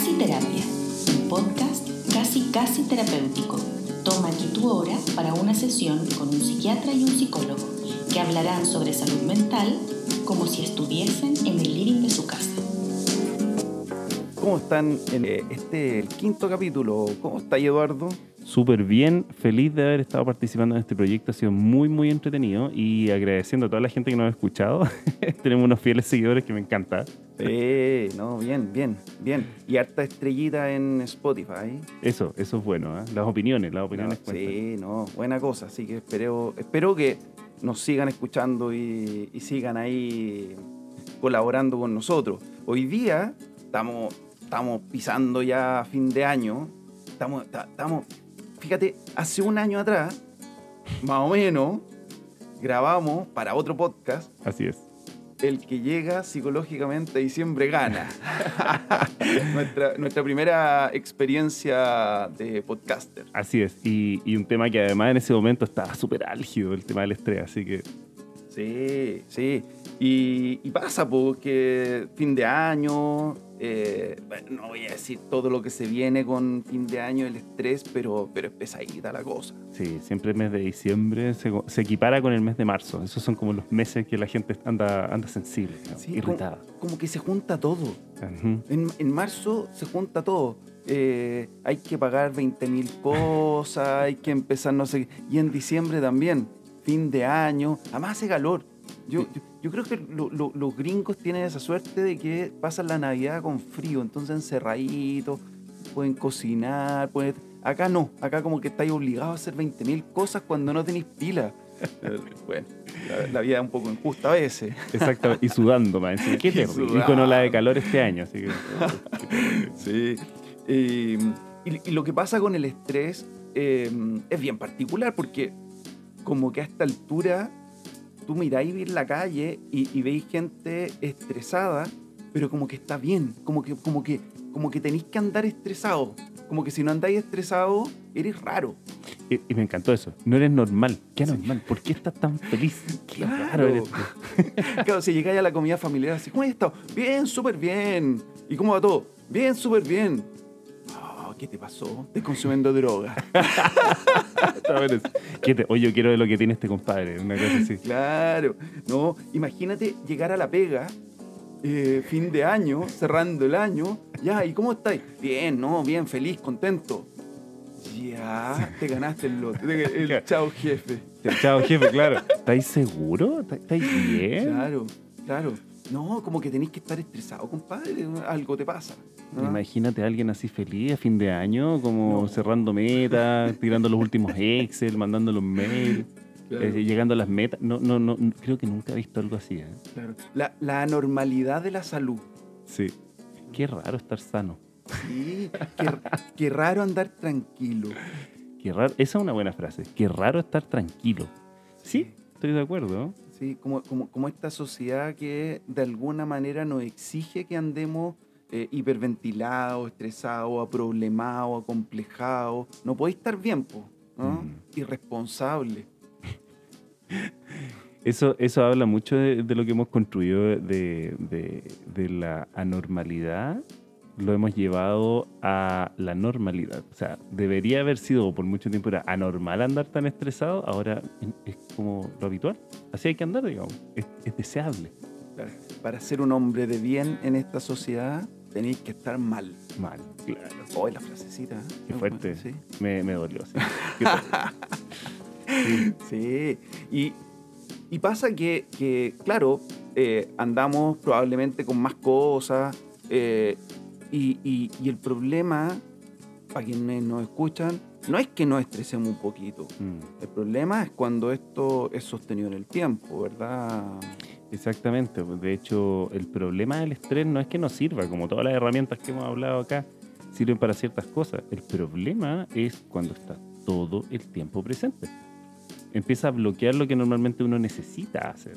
Casi Terapia, un podcast casi casi terapéutico. Toma aquí tu hora para una sesión con un psiquiatra y un psicólogo que hablarán sobre salud mental como si estuviesen en el living de su casa. ¿Cómo están en eh, este el quinto capítulo? ¿Cómo está Eduardo? Súper bien, feliz de haber estado participando en este proyecto, ha sido muy, muy entretenido y agradeciendo a toda la gente que nos ha escuchado. Tenemos unos fieles seguidores que me encanta. Sí, no, bien, bien, bien. Y harta estrellita en Spotify. Eso, eso es bueno, ¿eh? las opiniones, las opiniones no, Sí, no, buena cosa, así que espero, espero que nos sigan escuchando y, y sigan ahí colaborando con nosotros. Hoy día estamos, estamos pisando ya fin de año, estamos, estamos fíjate, hace un año atrás, más o menos, grabamos para otro podcast. Así es. El que llega psicológicamente a diciembre gana. nuestra, nuestra, primera experiencia de podcaster. Así es. Y, y un tema que además en ese momento estaba súper álgido, el tema del estrés. Así que. Sí, sí. Y, y pasa, porque fin de año, eh, no voy a decir todo lo que se viene con fin de año, el estrés, pero, pero es pesadita la cosa. Sí, siempre el mes de diciembre se, se, equipara con el mes de marzo. Esos son como los meses que la gente anda, anda sensible, irritada. Como, como, que se junta todo. Uh -huh. en, en, marzo se junta todo. Eh, hay que pagar 20 mil cosas, hay que empezar no sé Y en diciembre también, fin de año. Además hace calor. Yo, yo, yo, creo que lo, lo, los gringos tienen esa suerte de que pasan la Navidad con frío, entonces encerraditos, pueden cocinar, pueden... Acá no, acá como que estáis obligados a hacer 20.000 cosas cuando no tenéis pila. bueno, la, la, vida es un poco injusta a veces. Exactamente, y sudando más. ¿sí? Qué terrible. Y con ola de calor este año, así que... sí. Eh, y, y, lo que pasa con el estrés eh, es bien particular porque como que a esta altura tú miráis ir la calle y, y, veis gente estresada, pero como que está bien, como que, como que, como que tenéis que andar estresado. Como que si no andáis estresado, eres raro. Y, y me encantó eso. No eres normal. ¿Qué anormal? Sí. ¿Por qué estás tan feliz? Qué claro. raro eres claro, si llegáis a la comida familiar así, ¿cómo has estado? Bien, súper bien. ¿Y cómo va todo? Bien, súper bien. ¿Qué te pasó? Estás consumiendo droga. ¿Qué te, oye, yo quiero de lo que tiene este compadre, una cosa así. Claro, no, imagínate llegar a la pega, eh, fin de año, cerrando el año, ya, ¿y cómo estáis? Bien, no, bien, feliz, contento. Ya, te ganaste el lote, el, el chao jefe. El chao jefe, claro. ¿Estáis seguro? ¿Estáis bien? Claro, claro. No, como que tenéis que estar estresado, compadre, algo te pasa. ¿No? Imagínate a alguien así feliz a fin de año, como no. cerrando metas, tirando los últimos Excel, mandando los mails, claro. eh, llegando a las metas. No, no, no, creo que nunca he visto algo así. ¿eh? Claro. La, la anormalidad de la salud. Sí. Qué raro estar sano. Sí, qué, qué raro andar tranquilo. Qué raro, esa es una buena frase. Qué raro estar tranquilo. Sí, estoy de acuerdo. Sí, como, como, como esta sociedad que de alguna manera nos exige que andemos eh, hiperventilados, estresados, aproblemados, acomplejados. No podéis estar bien, po, ¿no? Mm. Irresponsable. Eso, eso habla mucho de, de lo que hemos construido de, de, de, la anormalidad. Lo hemos llevado a la normalidad. O sea, debería haber sido por mucho tiempo era anormal andar tan estresado. Ahora es como lo habitual. Así hay que andar, digamos. Es, es deseable. Para ser un hombre de bien en esta sociedad, tenéis que estar mal. Mal, claro. Hoy la frasecita. ¿eh? Qué fuerte. ¿Sí? Me, me, dolió. Sí. sí. Y, y, pasa que, que claro, eh, andamos probablemente con más cosas. Eh, y, y, y, el problema, para quienes nos escuchan, no es que nos estresemos un poquito. Mm. El problema es cuando esto es sostenido en el tiempo, ¿verdad? Exactamente. De hecho, el problema del estrés no es que nos sirva, como todas las herramientas que hemos hablado acá, sirven para ciertas cosas. El problema es cuando está todo el tiempo presente. Empieza a bloquear lo que normalmente uno necesita hacer.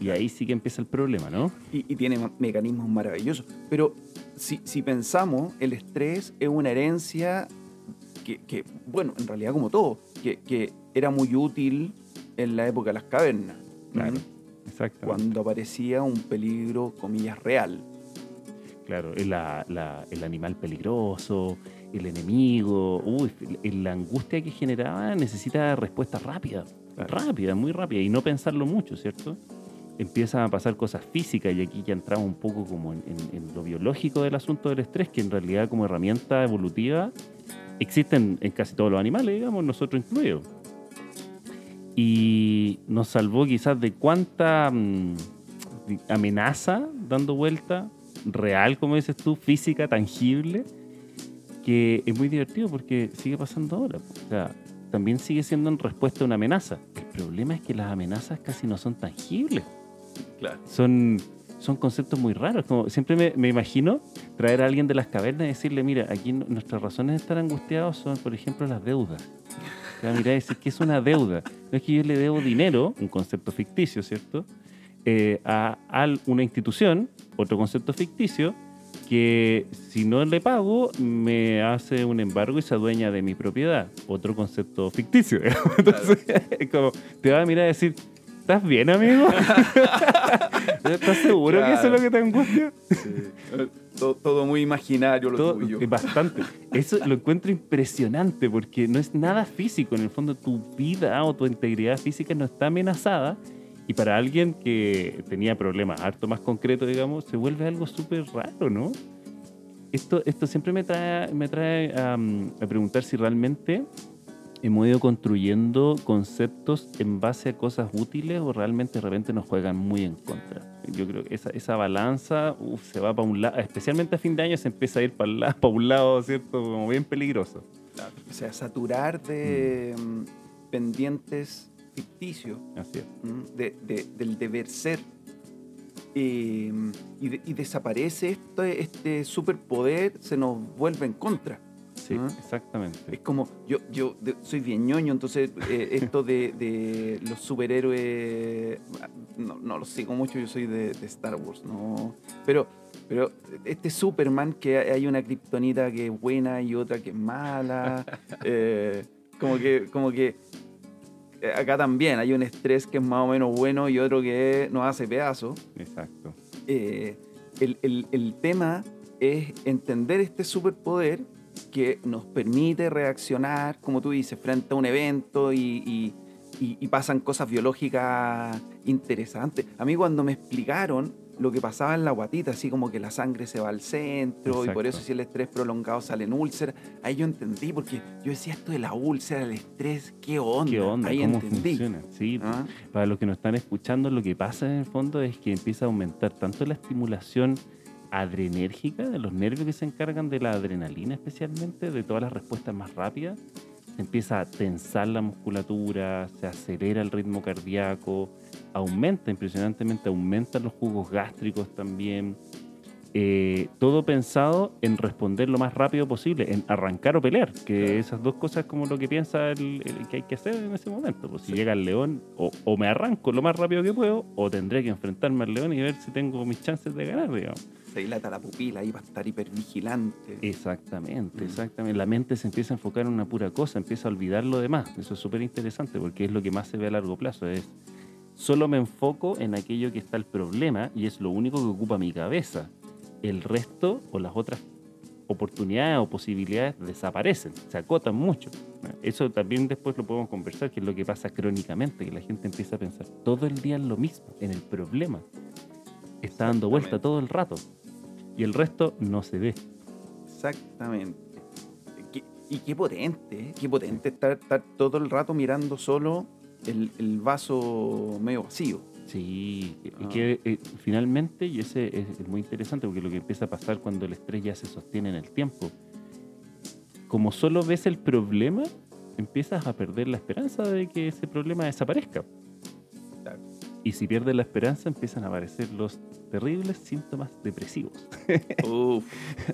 Y ahí sí que empieza el problema, ¿no? Y, y tiene mecanismos maravillosos. Pero si, si, pensamos, el estrés es una herencia que, que bueno, en realidad como todo, que, que, era muy útil en la época de las cavernas. Claro. Cuando aparecía un peligro, comillas, real. Claro, el, el animal peligroso, el enemigo, uy, la angustia que generaba necesita respuesta rápida, rápida, muy rápida, y no pensarlo mucho, ¿cierto? Empiezan a pasar cosas físicas, y aquí ya entramos un poco como en, lo biológico del asunto del estrés, que en realidad como herramienta evolutiva existen en casi todos los animales, digamos, nosotros incluidos. Y nos salvó quizás de cuánta mm, amenaza dando vuelta, real, como dices tú, física, tangible, que es muy divertido porque sigue pasando ahora. O sea, también sigue siendo en respuesta a una amenaza. El problema es que las amenazas casi no son tangibles. Claro. Son, son conceptos muy raros. Como siempre me, imagino traer a alguien de las cavernas y decirle, mira, aquí nuestras razones de estar angustiados son, por ejemplo, las deudas. O mira, decir que es una deuda. No es que yo le debo dinero, un concepto ficticio, ¿cierto? Eh, a, una institución, otro concepto ficticio, que si no le pago me hace un embargo y se adueña de mi propiedad. Otro concepto ficticio. Entonces, es como, te va a mirar y decir, ¿estás bien, amigo? ¿Estás seguro que eso es lo que te angustia? Todo, muy imaginario lo tuyo. Bastante. Eso lo encuentro impresionante porque no es nada físico. En el fondo, tu vida o tu integridad física no está amenazada y para alguien que tenía problemas harto más concretos, digamos, se vuelve algo súper raro, ¿no? Esto, esto siempre me trae, me trae a preguntar si realmente hemos ido construyendo conceptos en base a cosas útiles o realmente de repente nos juegan muy en contra. Yo creo que esa, esa balanza se va para un lado, especialmente a fin de año se empieza a ir para, para un lado, ¿cierto? Como bien peligroso. O sea, saturar de mm. pendientes ficticio del deber ser. Em, y, desaparece este, este superpoder, se nos vuelve en contra. Sí, exactamente. Es como, yo, yo soy bien ñoño, entonces eh, esto de, los superhéroes, no, lo sigo mucho, yo soy de, Star Wars, ¿no? Pero, pero este Superman, que hay una kriptonita que es buena y otra que es mala, eh, como que, como que eh, acá también hay un estrés que es más o menos bueno y otro que nos hace pedazos. Exacto. Eh, el, tema es entender este superpoder que nos permite reaccionar, como tú dices, frente a un evento y, y pasan cosas biológicas interesantes. A mí cuando me explicaron lo que pasaba en la guatita, así como que la sangre se va al centro y por eso si el estrés prolongado sale en úlcera. Ahí yo entendí, porque yo decía esto de la úlcera, el estrés, ¿qué onda? ¿Qué onda? Ahí ¿Cómo funciona? Sí, ¿Ah? para los que nos están escuchando, lo que pasa en el fondo es que empieza a aumentar tanto la estimulación adrenérgica de los nervios que se encargan de la adrenalina especialmente, de todas las respuestas más rápidas, empieza a tensar la musculatura, se acelera el ritmo cardíaco, aumenta impresionantemente, aumentan los jugos gástricos también. Eh, todo pensado en responder lo más rápido posible, en arrancar o pelear, que esas dos cosas es como lo que piensa el, que hay que hacer en ese momento. Pues si llega el león, o, me arranco lo más rápido que puedo, o tendré que enfrentarme al león y ver si tengo mis chances de ganar, digamos. Se dilata la pupila y va a estar hipervigilante. Exactamente, mm. exactamente. La mente se empieza a enfocar en una pura cosa, empieza a olvidar lo demás. Eso es súper interesante porque es lo que más se ve a largo plazo. Es solo me enfoco en aquello que está el problema y es lo único que ocupa mi cabeza. El resto o las otras oportunidades o posibilidades desaparecen, se acotan mucho. Eso también después lo podemos conversar, que es lo que pasa crónicamente, que la gente empieza a pensar todo el día en lo mismo, en el problema. Está dando vuelta todo el rato y el resto no se ve. Exactamente. y qué potente, ¿eh? qué potente estar, estar todo el rato mirando solo el, vaso medio vacío. Sí, y ah. que eh, finalmente, y ese es, muy interesante porque lo que empieza a pasar cuando el estrés ya se sostiene en el tiempo, como solo ves el problema, empiezas a perder la esperanza de que ese problema desaparezca. Y si pierdes la esperanza, empiezan a aparecer los terribles síntomas depresivos.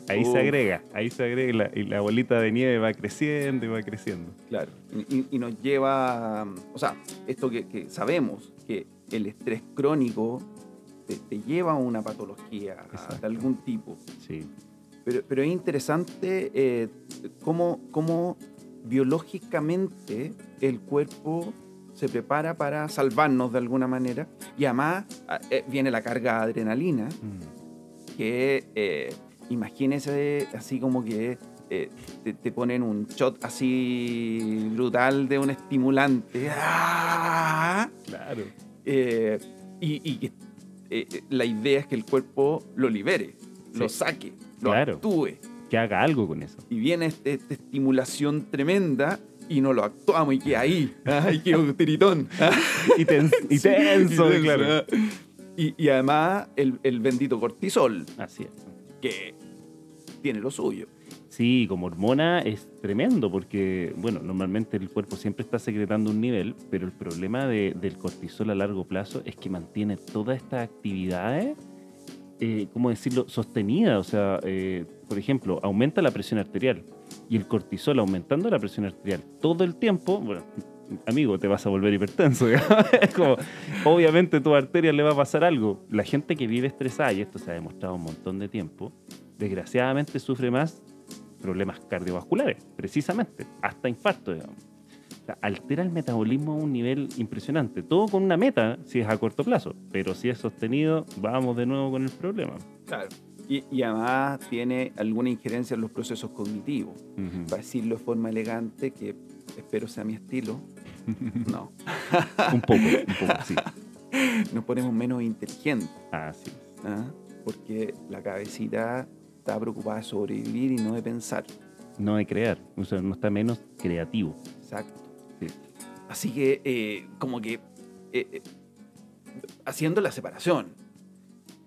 ahí se agrega, ahí se agrega y la bolita de nieve va creciendo y va creciendo. Claro, y, nos lleva, o sea, esto que, sabemos, que el estrés crónico te, lleva a una patología de algún tipo. Sí. Pero, pero es interesante eh, cómo, cómo biológicamente el cuerpo se prepara para salvarnos de alguna manera. Y además ah, eh, viene la carga de adrenalina, mm. que eh, imagínese así como que eh, te, ponen un shot así brutal de un estimulante. ¡Ah! Claro. Y, la idea es que el cuerpo lo libere, lo saque, lo actúe. Que haga algo con eso. Y viene este, esta estimulación tremenda y no lo actuamos y queda ahí. Y queda un tiritón. y, y, tenso, claro. Y, además el, el, bendito cortisol. Así es. Que tiene lo suyo. Sí, como hormona es tremendo porque, bueno, normalmente el cuerpo siempre está secretando un nivel, pero el problema del cortisol a largo plazo es que mantiene todas estas actividades, eh, ¿cómo decirlo?, sostenidas. O sea, eh, por ejemplo, aumenta la presión arterial y el cortisol aumentando la presión arterial todo el tiempo, bueno, amigo, te vas a volver hipertenso. como, obviamente tu arteria le va a pasar algo. La gente que vive estresada, y esto se ha demostrado un montón de tiempo, desgraciadamente sufre más problemas cardiovasculares, precisamente, hasta infarto, digamos. altera el metabolismo a un nivel impresionante. Todo con una meta, si es a corto plazo, pero si es sostenido, vamos de nuevo con el problema. Claro. Y, además tiene alguna injerencia en los procesos cognitivos. Para decirlo de forma elegante, que espero sea mi estilo. No. un poco, un poco, sí. Nos ponemos menos inteligentes. Así es. ¿Ah? Porque la cabecita está preocupada de sobrevivir y no de pensar. No de crear, o sea, no está menos creativo. Exacto. Así que, eh, como que, eh, eh, haciendo la separación,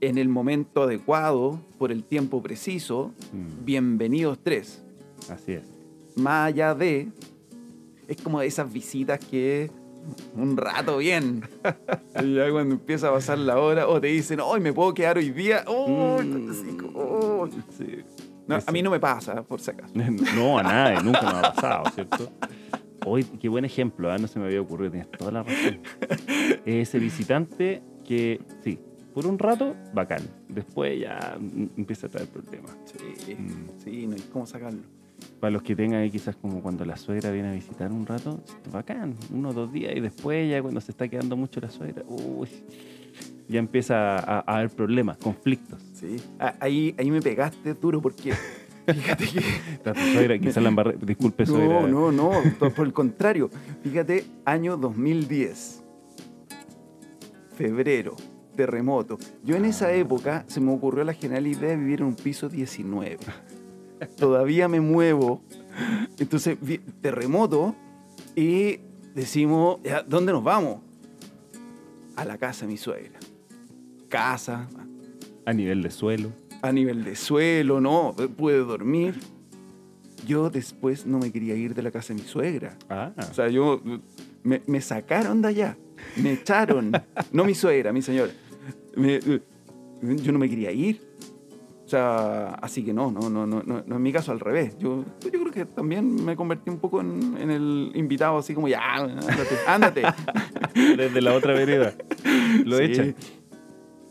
en el momento adecuado, por el tiempo preciso, mm. bienvenidos tres. Así es. Más allá de, es como esas visitas que un rato bien. y ya cuando empieza a pasar la hora, o te dicen, hoy me puedo quedar hoy día. Oh, a mí no me pasa, por si acaso. no, a nadie, nunca me ha pasado, ¿cierto? Hoy, qué buen ejemplo, ¿eh? no se me había ocurrido, tienes toda la razón. Ese visitante que, sí, por un rato, bacán. Después ya empieza a traer problemas. Sí, mm. sí, no hay cómo sacarlo para los que tengan ahí quizás como cuando la suegra viene a visitar un rato, bacán, uno o dos días y después ya cuando se está quedando mucho la suegra, uy, ya empieza a, haber problemas, conflictos. Sí, ah, ahí, ahí me pegaste duro porque fíjate que... La suegra, quizás la embarré, disculpe suegra. No, no, no, por el contrario, fíjate, año 2010, febrero, terremoto. Yo en esa época se me ocurrió la genial idea de vivir en un piso 19 todavía me muevo. Entonces, terremoto y decimos, ¿dónde nos vamos? A la casa de mi suegra. Casa. A nivel de suelo. A nivel de suelo, no, puede dormir. Yo después no me quería ir de la casa de mi suegra. Ah. O sea, yo me, sacaron de allá. Me echaron. no mi suegra, mi señora. Yo no me quería ir. O sea, así que no, no, no, no, no, en mi caso al revés. Yo, yo creo que también me convertí un poco en, el invitado, así como ya, ándate, ándate. Desde la otra vereda. Lo he hecho.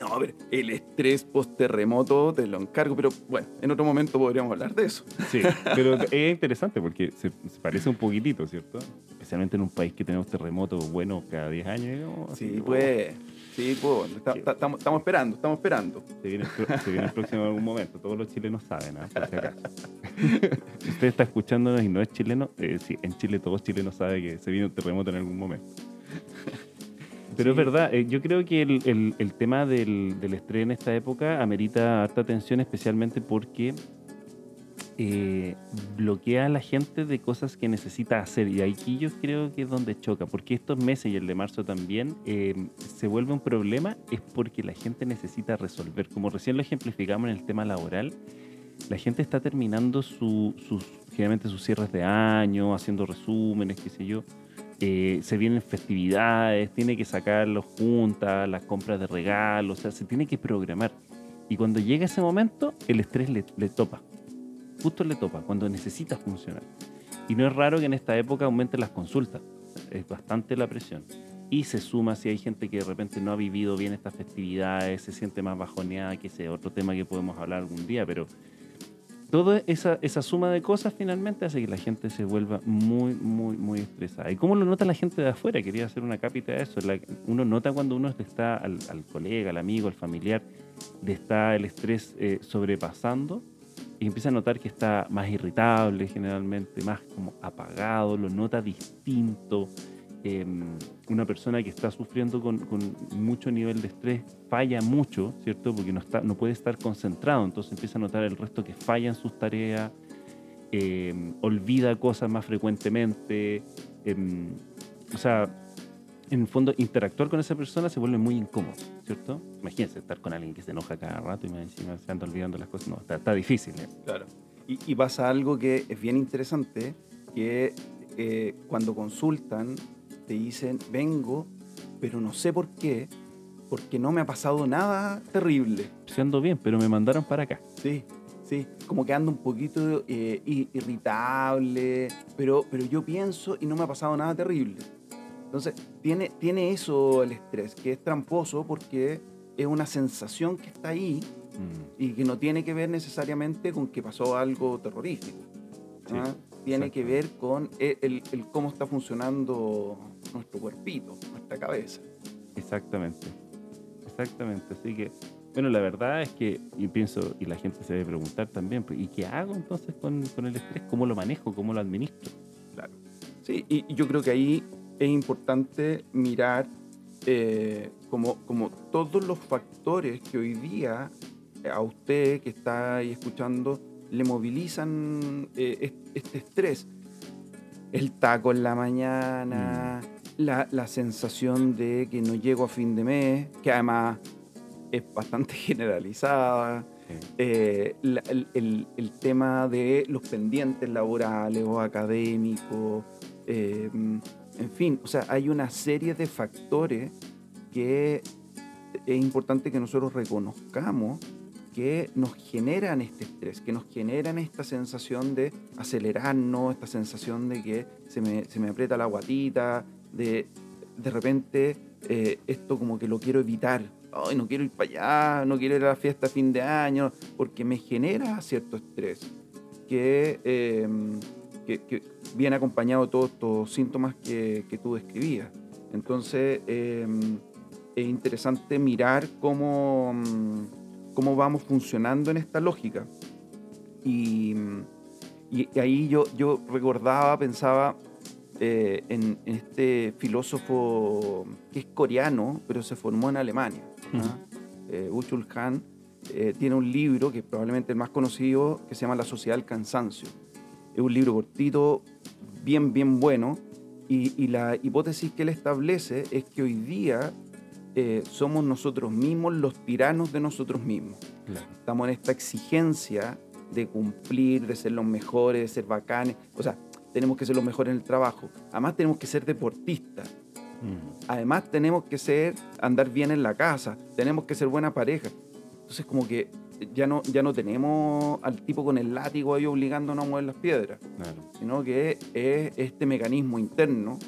No, a ver, el estrés post-terremoto te lo encargo, pero bueno, en otro momento podríamos hablar de eso. Sí, pero es interesante porque se, parece un poquitito, ¿cierto? Especialmente en un país que tenemos terremotos buenos cada 10 años. sí, pues. Sí, pues, estamos esperando, estamos esperando. Se viene, el próximo en algún momento, todos los chilenos saben, ¿eh? por si acaso. usted está escuchándonos y no es chileno, eh, sí, en Chile todos chilenos saben que se viene un terremoto en algún momento. Pero es verdad, eh, yo creo que el, el, tema del, del, estrés en esta época amerita harta atención, especialmente porque eh, bloquea a la gente de cosas que necesita hacer. Y aquí yo creo que es donde choca, porque estos meses y el de marzo también eh, se vuelve un problema, es porque la gente necesita resolver. Como recién lo ejemplificamos en el tema laboral, la gente está terminando sus, generalmente sus cierres de año, haciendo resúmenes, qué sé yo. Eh, se vienen festividades, tiene que sacar los juntas, las compras de regalos, o sea, se tiene que programar. Y cuando llega ese momento, el estrés le, le topa justo le topa, cuando necesita funcionar. Y no es raro que en esta época aumenten las consultas, es bastante la presión. Y se suma si hay gente que de repente no ha vivido bien estas festividades, se siente más bajoneada, que sea otro tema que podemos hablar algún día, pero toda esa, esa suma de cosas finalmente hace que la gente se vuelva muy, muy, muy estresada. ¿Y cómo lo nota la gente de afuera? Quería hacer una cápita de eso. uno nota cuando uno está al, colega, al amigo, al familiar, de está el estrés eh, sobrepasando y empieza a notar que está más irritable generalmente, más como apagado, lo nota distinto. Em, una persona que está sufriendo con, mucho nivel de estrés falla mucho, ¿cierto? Porque no, puede estar concentrado, entonces empieza a notar el resto que falla en sus tareas, em, olvida cosas más frecuentemente, em, o sea, en el fondo interactuar con esa persona se vuelve muy incómodo, ¿cierto? Imagínense estar con alguien que se enoja cada rato y me encima se anda olvidando las cosas, no, está, difícil. ¿eh? Claro. Y, y, pasa algo que es bien interesante, que eh, cuando consultan te dicen, vengo, pero no sé por qué, porque no me ha pasado nada terrible. Se ando bien, pero me mandaron para acá. Sí, sí, como que ando un poquito eh, irritable, pero, pero yo pienso y no me ha pasado nada terrible. Entonces, tiene, tiene eso el estrés, que es tramposo porque es una sensación que está ahí mm. y que no tiene que ver necesariamente con que pasó algo terrorífico. ¿ah? tiene que ver con el, cómo está funcionando nuestro cuerpito, nuestra cabeza. Exactamente, exactamente. Así que, bueno, la verdad es que yo pienso, y la gente se debe preguntar también, pues, ¿y qué hago entonces con, el estrés? ¿Cómo lo manejo? ¿Cómo lo administro? Claro. Sí, y, yo creo que ahí es importante mirar eh, como, como todos los factores que hoy día a usted que está ahí escuchando le movilizan eh, este estrés. El taco en la mañana, mm. La, sensación de que no llego a fin de mes, que además es bastante generalizada. Eh, el, tema de los pendientes laborales o académicos, eh, en fin, o sea, hay una serie de factores que es importante que nosotros reconozcamos que nos generan este estrés, que nos generan esta sensación de acelerarnos, esta sensación de que se me, se me aprieta la guatita, de de repente eh, esto como que lo quiero evitar. Ay, no quiero ir para allá, no quiero ir a la fiesta fin de año, porque me genera cierto estrés que, em, que, viene acompañado de todos estos síntomas que, que tú describías. Entonces, em, es interesante mirar cómo mm, cómo vamos funcionando en esta lógica. Y, y ahí yo, yo recordaba, pensaba eh, en, este filósofo que es coreano, pero se formó en Alemania. Uh Han eh, tiene un libro que es probablemente el más conocido, que se llama La Sociedad del Cansancio. Es un libro cortito, bien, bien bueno, y, y la hipótesis que él establece es que hoy día somos nosotros mismos los tiranos de nosotros mismos. Estamos en esta exigencia de cumplir, de ser los mejores, de ser bacanes. O sea, tenemos que ser los mejores en el trabajo. Además, tenemos que ser deportistas. Mm. Además, tenemos que ser, andar bien en la casa. Tenemos que ser buena pareja. Entonces, como que ya no, ya no tenemos al tipo con el látigo ahí obligándonos a mover las piedras, sino que es este mecanismo interno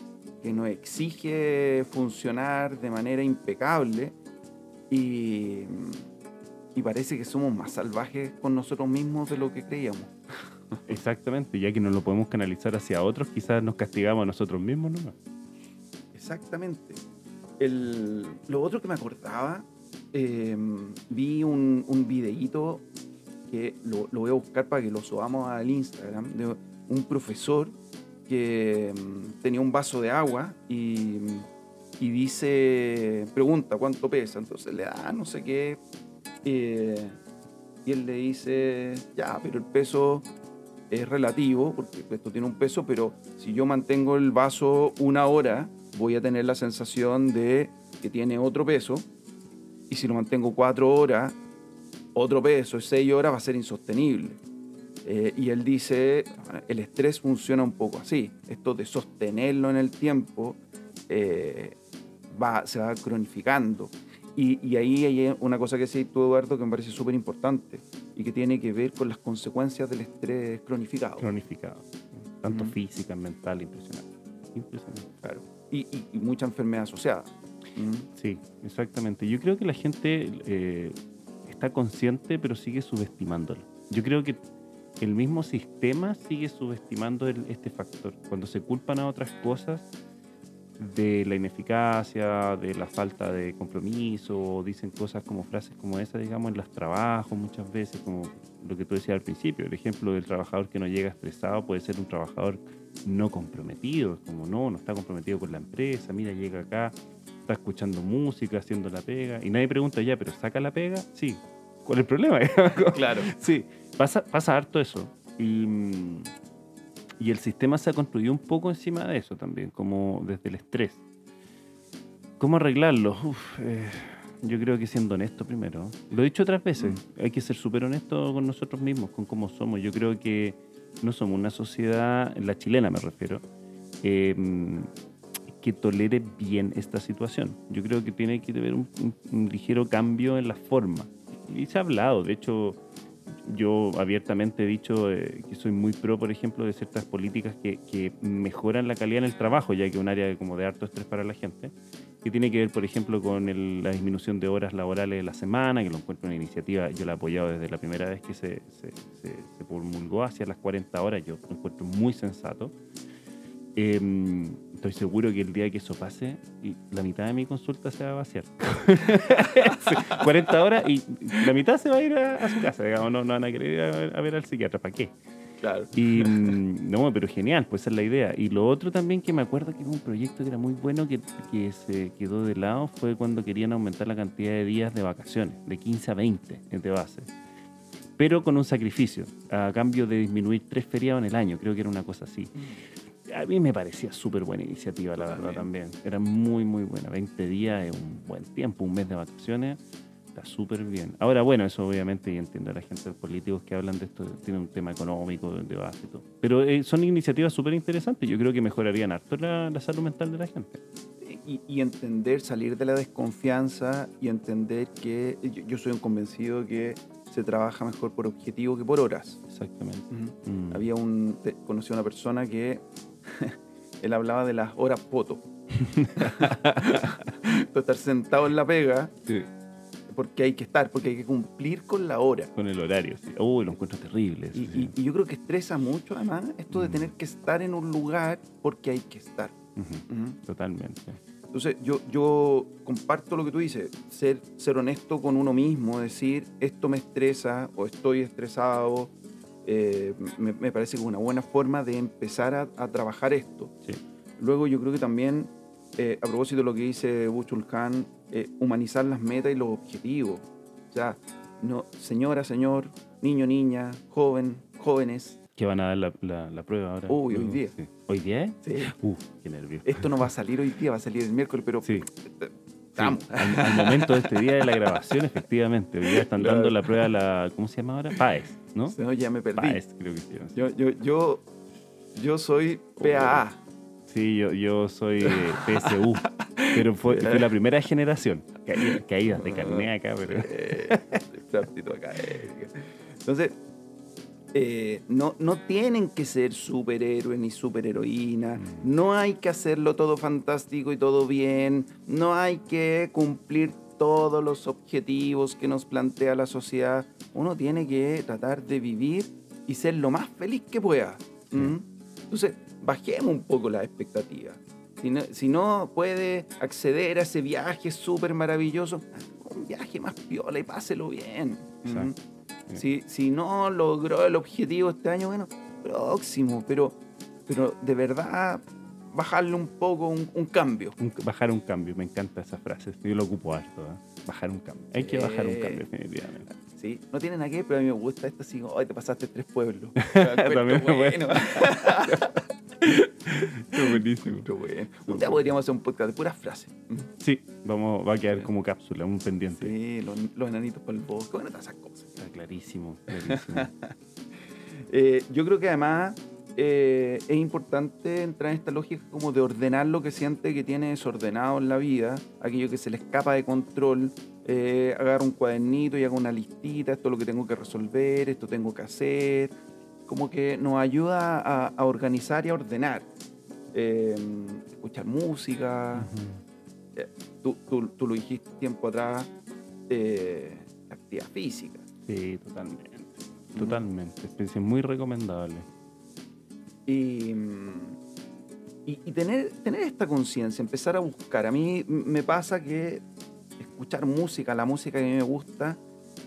que nos exige funcionar de manera impecable y, y parece que somos más salvajes con nosotros mismos de lo que creíamos. Exactamente, ya que no lo podemos canalizar hacia otros, quizás nos castigamos a nosotros mismos ¿no? Exactamente. El, lo otro que me acordaba, em, vi un, un videíto que lo, voy a buscar para que lo subamos al Instagram, de un profesor que mm, tenía un vaso de agua y, y, dice, pregunta cuánto pesa, entonces le da no sé qué, eh, y él le dice, ya, pero el peso es relativo, porque esto tiene un peso, pero si yo mantengo el vaso una hora, voy a tener la sensación de que tiene otro peso, y si lo mantengo cuatro horas, otro peso, seis horas va a ser insostenible. Eh, y él dice, el estrés funciona un poco así, esto de sostenerlo en el tiempo eh, va, se va cronificando. Y, ahí hay una cosa que decís tú, Eduardo, que me parece súper importante y que tiene que ver con las consecuencias del estrés cronificado. Cronificado, tanto física, mental, impresionante. Impresionante. Claro. Y, y, mucha enfermedad asociada. Sí, exactamente. Yo creo que la gente eh, está consciente, pero sigue subestimándolo. Yo creo que el mismo sistema sigue subestimando este factor. Cuando se culpan a otras cosas, de la ineficacia, de la falta de compromiso, dicen cosas como frases como esa, digamos, en los trabajos muchas veces, como lo que tú decías al principio, el ejemplo del trabajador que no llega estresado puede ser un trabajador no comprometido, como no, no está comprometido con la empresa, mira, llega acá, está escuchando música, haciendo la pega, y nadie pregunta ya, pero saca la pega, sí. ¿Cuál es el problema? claro. Sí, pasa, pasa harto eso. Y, y el sistema se ha construido un poco encima de eso también, como desde el estrés. ¿Cómo arreglarlo? Eh, yo creo que siendo honesto primero. Lo he dicho otras veces, mm. hay que ser súper honesto con nosotros mismos, con cómo somos. Yo creo que no somos una sociedad, la chilena me refiero, em, que tolere bien esta situación. Yo creo que tiene que haber un, ligero cambio en la forma. Y se ha hablado, de hecho, yo abiertamente he dicho eh, que soy muy pro, por ejemplo, de ciertas políticas que, que, mejoran la calidad en el trabajo, ya que es un área como de harto estrés para la gente, que tiene que ver, por ejemplo, con la disminución de horas laborales de la semana, que lo encuentro una iniciativa, yo la he apoyado desde la primera vez que se, se, se, promulgó hacia las 40 horas, yo lo encuentro muy sensato. Em, estoy seguro que el día que eso pase, la mitad de mi consulta se va a vaciar. 40 horas y la mitad se va a ir a, su casa, digamos, no, no, van a querer ir a, ver al psiquiatra, ¿para qué? Claro. Y mm, no, pero genial, pues esa es la idea. Y lo otro también que me acuerdo que un proyecto que era muy bueno que, que se quedó de lado fue cuando querían aumentar la cantidad de días de vacaciones, de 15 a 20 de base. Pero con un sacrificio, a cambio de disminuir tres feriados en el año, creo que era una cosa así. Mm a mí me parecía súper buena iniciativa, la verdad, también. Era muy, muy buena. 20 días es un buen tiempo, un mes de vacaciones. Está súper bien. Ahora, bueno, eso obviamente, y entiendo a la gente, los políticos que hablan de esto, tiene un tema económico de base y todo. Pero eh, son iniciativas súper interesantes. Yo creo que mejorarían harto la, la salud mental de la gente. Y, y, entender, salir de la desconfianza y entender que yo, soy un convencido que se trabaja mejor por objetivo que por horas. Exactamente. Mm. Había un, conocí a una persona que él hablaba de las horas poto. estar sentado en la pega. Porque hay que estar, porque hay que cumplir con la hora. Con el horario, sí. Uy, lo encuentro terrible. Y, yo creo que estresa mucho, además, esto de tener que estar en un lugar porque hay que estar. Totalmente. Entonces, yo, yo comparto lo que tú dices, ser, ser honesto con uno mismo, decir, esto me estresa o estoy estresado eh, me, parece que es una buena forma de empezar a, trabajar esto. Luego yo creo que también, eh, a propósito de lo que dice Buchul Khan, eh, humanizar las metas y los objetivos. O sea, no, señora, señor, niño, niña, joven, jóvenes. Que van a dar la, prueba ahora. Uy, hoy día. ¿Hoy día? Sí. Uh, qué nervio. Esto no va a salir hoy día, va a salir el miércoles, pero sí. Al, momento de este día de la grabación, efectivamente, hoy día están dando la prueba, la, ¿cómo se llama ahora? PAES, ¿no? No, ya me perdí. PAES, creo que sí. Yo, yo, yo, yo soy PAA. Sí, yo, yo soy PSU, pero fue, fue, la primera generación. Caídas de carne acá, pero... Entonces, eh, no, no tienen que ser superhéroes ni superheroínas, mm. no hay que hacerlo todo fantástico y todo bien, no hay que cumplir todos los objetivos que nos plantea la sociedad. Uno tiene que tratar de vivir y ser lo más feliz que pueda. Entonces, bajemos un poco las expectativas. Si no, si no puede acceder a ese viaje súper maravilloso, un viaje más piola y páselo bien. Si, si no logró el objetivo este año, bueno, próximo, pero, pero de verdad bajarle un poco un, cambio. bajar un cambio, me encanta esa frase, yo lo ocupo harto, ¿eh? bajar un cambio. Hay que bajar un cambio definitivamente. Sí, no tiene nada que ver, pero a mí me gusta esto así, hoy te pasaste tres pueblos. También bueno. Qué buenísimo. bueno. Un día podríamos hacer un podcast de puras frases. Sí, vamos, va a quedar como cápsula, un pendiente. Sí, los, enanitos para el bosque, bueno, todas esas cosas. Está clarísimo, clarísimo. Eh, yo creo que además eh, es importante entrar en esta lógica como de ordenar lo que siente que tiene desordenado en la vida, aquello que se le escapa de control, eh, agarra un cuadernito y haga una listita, esto es lo que tengo que resolver, esto tengo que hacer, como que nos ayuda a, organizar y a ordenar. Eh, escuchar música. Eh, tú, tú, lo dijiste tiempo atrás, actividad física. Sí, totalmente. Totalmente. Especie muy recomendable. Y, y, tener, tener esta conciencia, empezar a buscar. A mí me pasa que escuchar música, la música que a mí me gusta,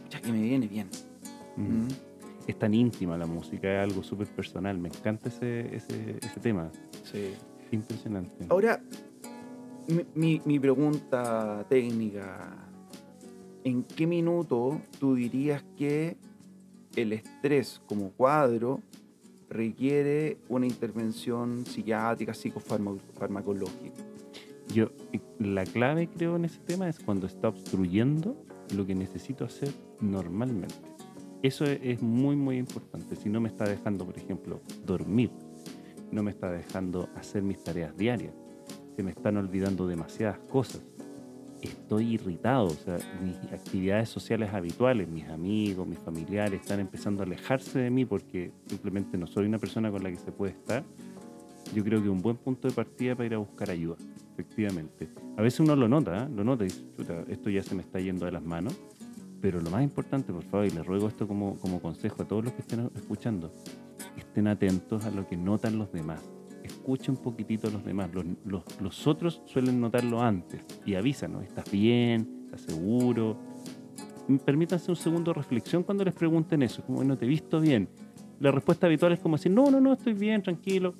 ya que me viene bien. Mm. Mm. Es tan íntima la música, es algo súper personal. Me encanta ese, ese, ese tema. Sí. Impresionante. Ahora, mi, mi, pregunta técnica, ¿en qué minuto tú dirías que el estrés como cuadro requiere una intervención psiquiátrica, psicofarmacológica? Yo, la clave creo en ese tema es cuando está obstruyendo lo que necesito hacer normalmente. Eso es muy, muy importante. Si no me está dejando, por ejemplo, dormir, no me está dejando hacer mis tareas diarias, se me están olvidando demasiadas cosas, estoy irritado, o sea, mis actividades sociales habituales, mis amigos, mis familiares están empezando a alejarse de mí porque simplemente no soy una persona con la que se puede estar, yo creo que un buen punto de partida para ir a buscar ayuda, efectivamente. A veces uno lo nota, ¿eh? lo nota y dice, esto ya se me está yendo de las manos, pero lo más importante, por favor, y le ruego esto como, como consejo a todos los que estén escuchando, estén atentos a lo que notan los demás escuche un poquitito a los demás. Los, los, otros suelen notarlo antes y avisan, ¿no? ¿Estás bien? ¿Estás seguro? Permítanse un segundo de reflexión cuando les pregunten eso, como, no te he visto bien. La respuesta habitual es como decir, no, no, no, estoy bien, tranquilo.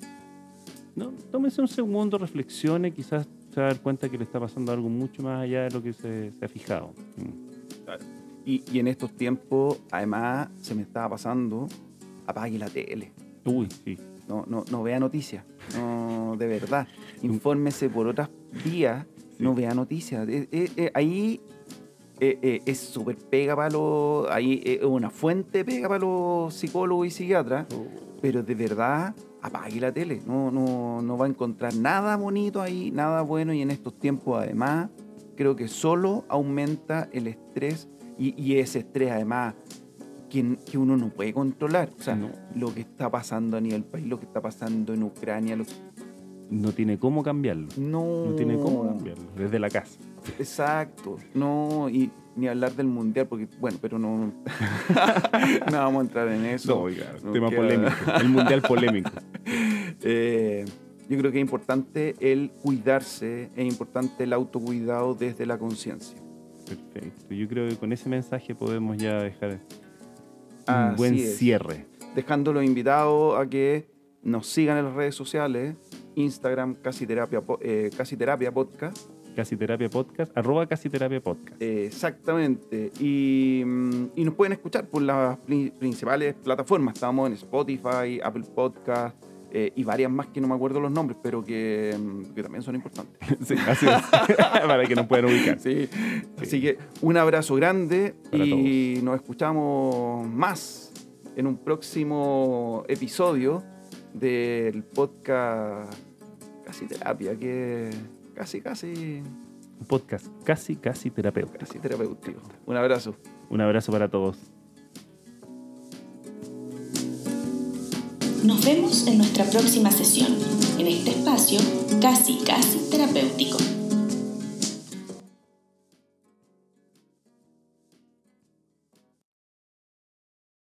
No, tómense un segundo, reflexione, quizás se va a dar cuenta que le está pasando algo mucho más allá de lo que se, ha fijado. Mm. Y, y, en estos tiempos, además, se me estaba pasando, apague la tele. Uy, sí. No, no, no vea noticias. No, de verdad. Infórmese por otras vías. No vea noticias. Eh, eh, eh, ahí es súper pega para los. Ahí es una fuente pega para los psicólogos y psiquiatras. Oh. Pero de verdad, apague la tele. No, no, no va a encontrar nada bonito ahí, nada bueno. Y en estos tiempos, además, creo que solo aumenta el estrés. Y, y ese estrés, además, que, uno no puede controlar. O sea, lo que está pasando a nivel país, lo que está pasando en Ucrania. No tiene cómo cambiarlo. No. No tiene cómo cambiarlo, desde la casa. Exacto. No, y ni hablar del mundial, porque, bueno, pero no. no vamos a entrar en eso. No, oiga, tema polémico. El mundial polémico. Eh, yo creo que es importante el cuidarse, es importante el autocuidado desde la conciencia. Perfecto. Yo creo que con ese mensaje podemos ya dejar un buen cierre. Dejándolo invitado a que nos sigan en las redes sociales, Instagram, Casi Terapia, eh, Casi Terapia Podcast. Casi Terapia Podcast, arroba Casi Terapia Podcast. exactamente. Y, mm, y, nos pueden escuchar por las principales plataformas. Estamos en Spotify, Apple Podcast, eh, y varias más que no me acuerdo los nombres, pero que, mm, que también son importantes. Sí, así es. Para que nos puedan ubicar. Sí. Así que un abrazo grande y nos escuchamos más en un próximo episodio del podcast Casi Terapia, que casi, casi... Un podcast casi, casi terapéutico. Casi terapéutico. Un abrazo. Un abrazo para todos. Nos vemos en nuestra próxima sesión, en este espacio casi casi terapéutico.